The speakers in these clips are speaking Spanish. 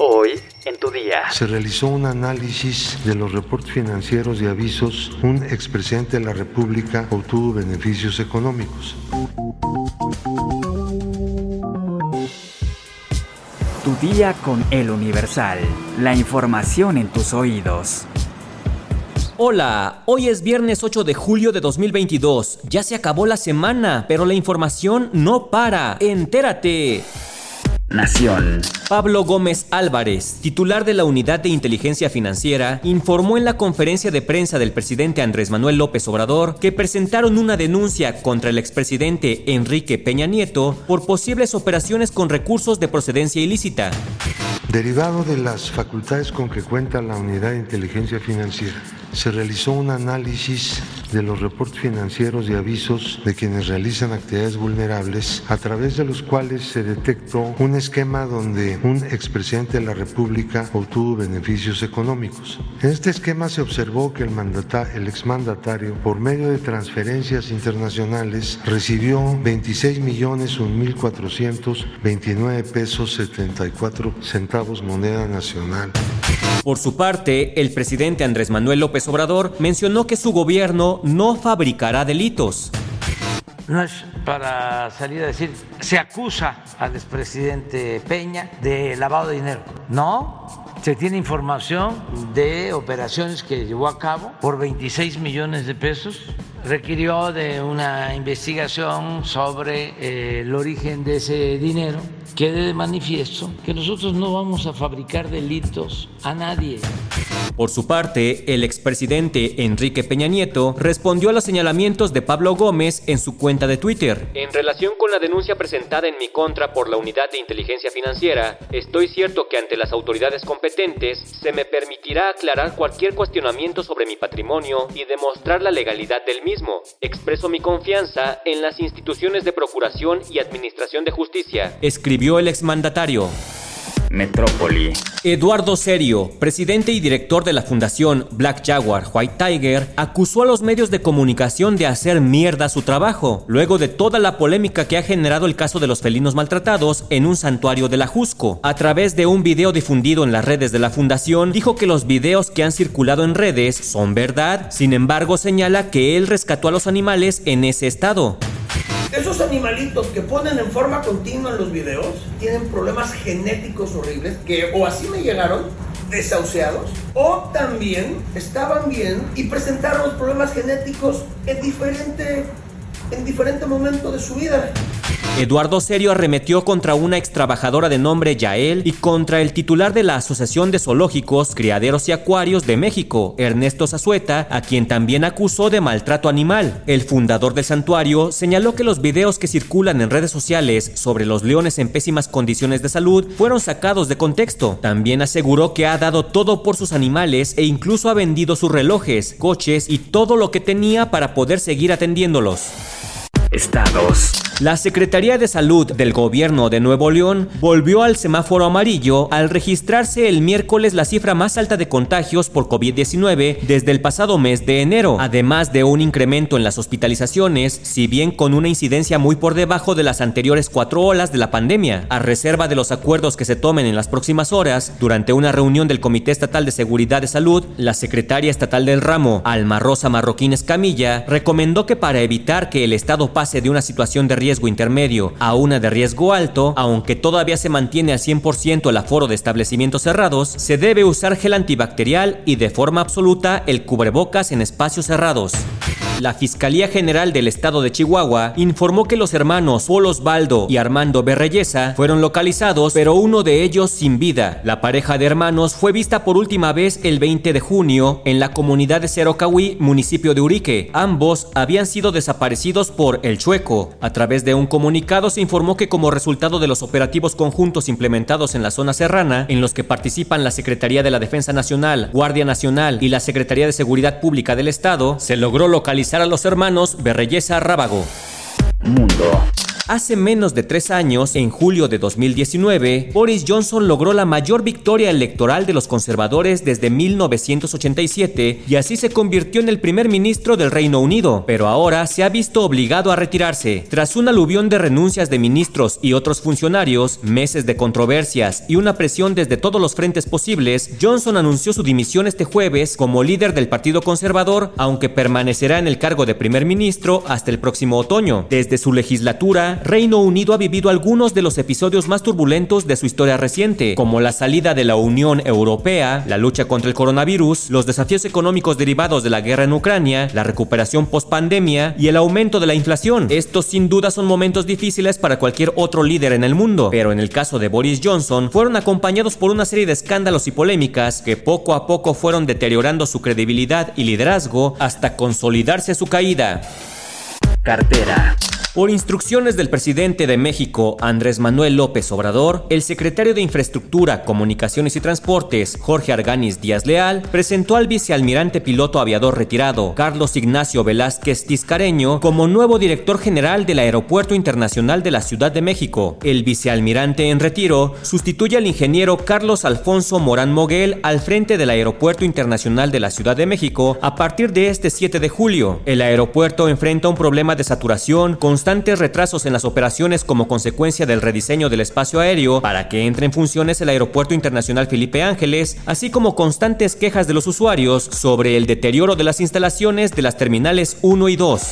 Hoy, en tu día. Se realizó un análisis de los reportes financieros y avisos. Un expresidente de la República obtuvo beneficios económicos. Tu día con el Universal. La información en tus oídos. Hola, hoy es viernes 8 de julio de 2022. Ya se acabó la semana, pero la información no para. Entérate. Nación. Pablo Gómez Álvarez, titular de la Unidad de Inteligencia Financiera, informó en la conferencia de prensa del presidente Andrés Manuel López Obrador que presentaron una denuncia contra el expresidente Enrique Peña Nieto por posibles operaciones con recursos de procedencia ilícita. Derivado de las facultades con que cuenta la Unidad de Inteligencia Financiera, se realizó un análisis de los reportes financieros y avisos de quienes realizan actividades vulnerables, a través de los cuales se detectó un esquema donde un expresidente de la República obtuvo beneficios económicos. En este esquema se observó que el, mandata, el exmandatario, por medio de transferencias internacionales, recibió 26 millones 1.429 pesos 74 centavos moneda nacional. Por su parte, el presidente Andrés Manuel López Obrador mencionó que su gobierno no fabricará delitos. No es para salir a decir, se acusa al expresidente Peña de lavado de dinero. No, se tiene información de operaciones que llevó a cabo por 26 millones de pesos. Requirió de una investigación sobre eh, el origen de ese dinero. Quede de manifiesto que nosotros no vamos a fabricar delitos a nadie. Por su parte, el expresidente Enrique Peña Nieto respondió a los señalamientos de Pablo Gómez en su cuenta de Twitter. En relación con la denuncia presentada en mi contra por la Unidad de Inteligencia Financiera, estoy cierto que ante las autoridades competentes se me permitirá aclarar cualquier cuestionamiento sobre mi patrimonio y demostrar la legalidad del mismo. Expreso mi confianza en las instituciones de procuración y administración de justicia, escribió el exmandatario. Metrópoli. Eduardo Serio, presidente y director de la fundación Black Jaguar White Tiger, acusó a los medios de comunicación de hacer mierda su trabajo, luego de toda la polémica que ha generado el caso de los felinos maltratados en un santuario de la Jusco. A través de un video difundido en las redes de la fundación, dijo que los videos que han circulado en redes son verdad, sin embargo señala que él rescató a los animales en ese estado. Esos animalitos que ponen en forma continua en los videos tienen problemas genéticos horribles que o así me llegaron desahuciados o también estaban bien y presentaron los problemas genéticos en diferente en diferente momento de su vida. Eduardo Serio arremetió contra una ex trabajadora de nombre Yael y contra el titular de la Asociación de Zoológicos, Criaderos y Acuarios de México, Ernesto Zazueta, a quien también acusó de maltrato animal. El fundador del santuario señaló que los videos que circulan en redes sociales sobre los leones en pésimas condiciones de salud fueron sacados de contexto. También aseguró que ha dado todo por sus animales e incluso ha vendido sus relojes, coches y todo lo que tenía para poder seguir atendiéndolos. Estados. La Secretaría de Salud del Gobierno de Nuevo León volvió al semáforo amarillo al registrarse el miércoles la cifra más alta de contagios por COVID-19 desde el pasado mes de enero, además de un incremento en las hospitalizaciones, si bien con una incidencia muy por debajo de las anteriores cuatro olas de la pandemia. A reserva de los acuerdos que se tomen en las próximas horas, durante una reunión del Comité Estatal de Seguridad de Salud, la secretaria estatal del ramo, Alma Rosa Marroquín Escamilla, recomendó que para evitar que el Estado pase de una situación de riesgo intermedio a una de riesgo alto, aunque todavía se mantiene al 100% el aforo de establecimientos cerrados, se debe usar gel antibacterial y de forma absoluta el cubrebocas en espacios cerrados. La Fiscalía General del Estado de Chihuahua informó que los hermanos Paul Osvaldo y Armando Berreyesa fueron localizados, pero uno de ellos sin vida. La pareja de hermanos fue vista por última vez el 20 de junio en la comunidad de Cerocahui, municipio de Urique. Ambos habían sido desaparecidos por El Chueco. A través de un comunicado se informó que como resultado de los operativos conjuntos implementados en la zona serrana, en los que participan la Secretaría de la Defensa Nacional, Guardia Nacional y la Secretaría de Seguridad Pública del Estado, se logró localizar a los hermanos Berreyesa Rábago. Mundo. Hace menos de tres años, en julio de 2019, Boris Johnson logró la mayor victoria electoral de los conservadores desde 1987 y así se convirtió en el primer ministro del Reino Unido, pero ahora se ha visto obligado a retirarse. Tras un aluvión de renuncias de ministros y otros funcionarios, meses de controversias y una presión desde todos los frentes posibles, Johnson anunció su dimisión este jueves como líder del Partido Conservador, aunque permanecerá en el cargo de primer ministro hasta el próximo otoño. Desde su legislatura, Reino Unido ha vivido algunos de los episodios más turbulentos de su historia reciente, como la salida de la Unión Europea, la lucha contra el coronavirus, los desafíos económicos derivados de la guerra en Ucrania, la recuperación post-pandemia y el aumento de la inflación. Estos sin duda son momentos difíciles para cualquier otro líder en el mundo, pero en el caso de Boris Johnson fueron acompañados por una serie de escándalos y polémicas que poco a poco fueron deteriorando su credibilidad y liderazgo hasta consolidarse su caída. Cartera. Por instrucciones del presidente de México, Andrés Manuel López Obrador, el secretario de Infraestructura, Comunicaciones y Transportes, Jorge Arganis Díaz Leal, presentó al vicealmirante piloto aviador retirado, Carlos Ignacio Velázquez Tiscareño, como nuevo director general del Aeropuerto Internacional de la Ciudad de México. El vicealmirante en retiro sustituye al ingeniero Carlos Alfonso Morán Moguel al frente del Aeropuerto Internacional de la Ciudad de México a partir de este 7 de julio. El aeropuerto enfrenta un problema de saturación constante constantes retrasos en las operaciones como consecuencia del rediseño del espacio aéreo para que entre en funciones el Aeropuerto Internacional Felipe Ángeles, así como constantes quejas de los usuarios sobre el deterioro de las instalaciones de las terminales 1 y 2.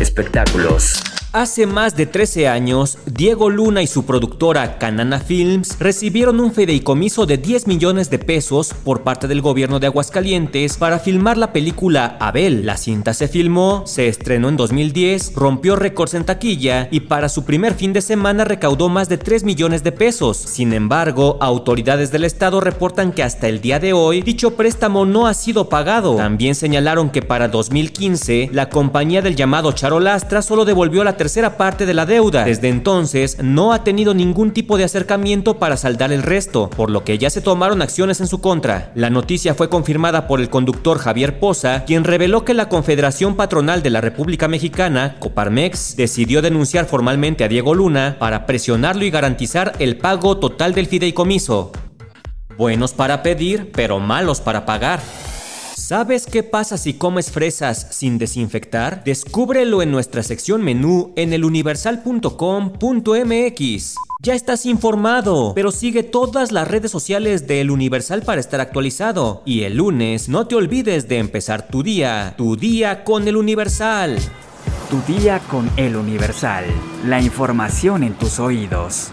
Espectáculos. Hace más de 13 años, Diego Luna y su productora Canana Films recibieron un fideicomiso de 10 millones de pesos por parte del gobierno de Aguascalientes para filmar la película Abel. La cinta se filmó, se estrenó en 2010, rompió récords en taquilla y para su primer fin de semana recaudó más de 3 millones de pesos. Sin embargo, autoridades del estado reportan que hasta el día de hoy dicho préstamo no ha sido pagado. También señalaron que para 2015 la compañía del llamado Charolastra solo devolvió la tercera parte de la deuda. Desde entonces no ha tenido ningún tipo de acercamiento para saldar el resto, por lo que ya se tomaron acciones en su contra. La noticia fue confirmada por el conductor Javier Poza, quien reveló que la Confederación Patronal de la República Mexicana, Coparmex, decidió denunciar formalmente a Diego Luna para presionarlo y garantizar el pago total del fideicomiso. Buenos para pedir, pero malos para pagar. ¿Sabes qué pasa si comes fresas sin desinfectar? Descúbrelo en nuestra sección menú en eluniversal.com.mx. Ya estás informado, pero sigue todas las redes sociales de El Universal para estar actualizado. Y el lunes no te olvides de empezar tu día, tu día con El Universal. Tu día con El Universal. La información en tus oídos.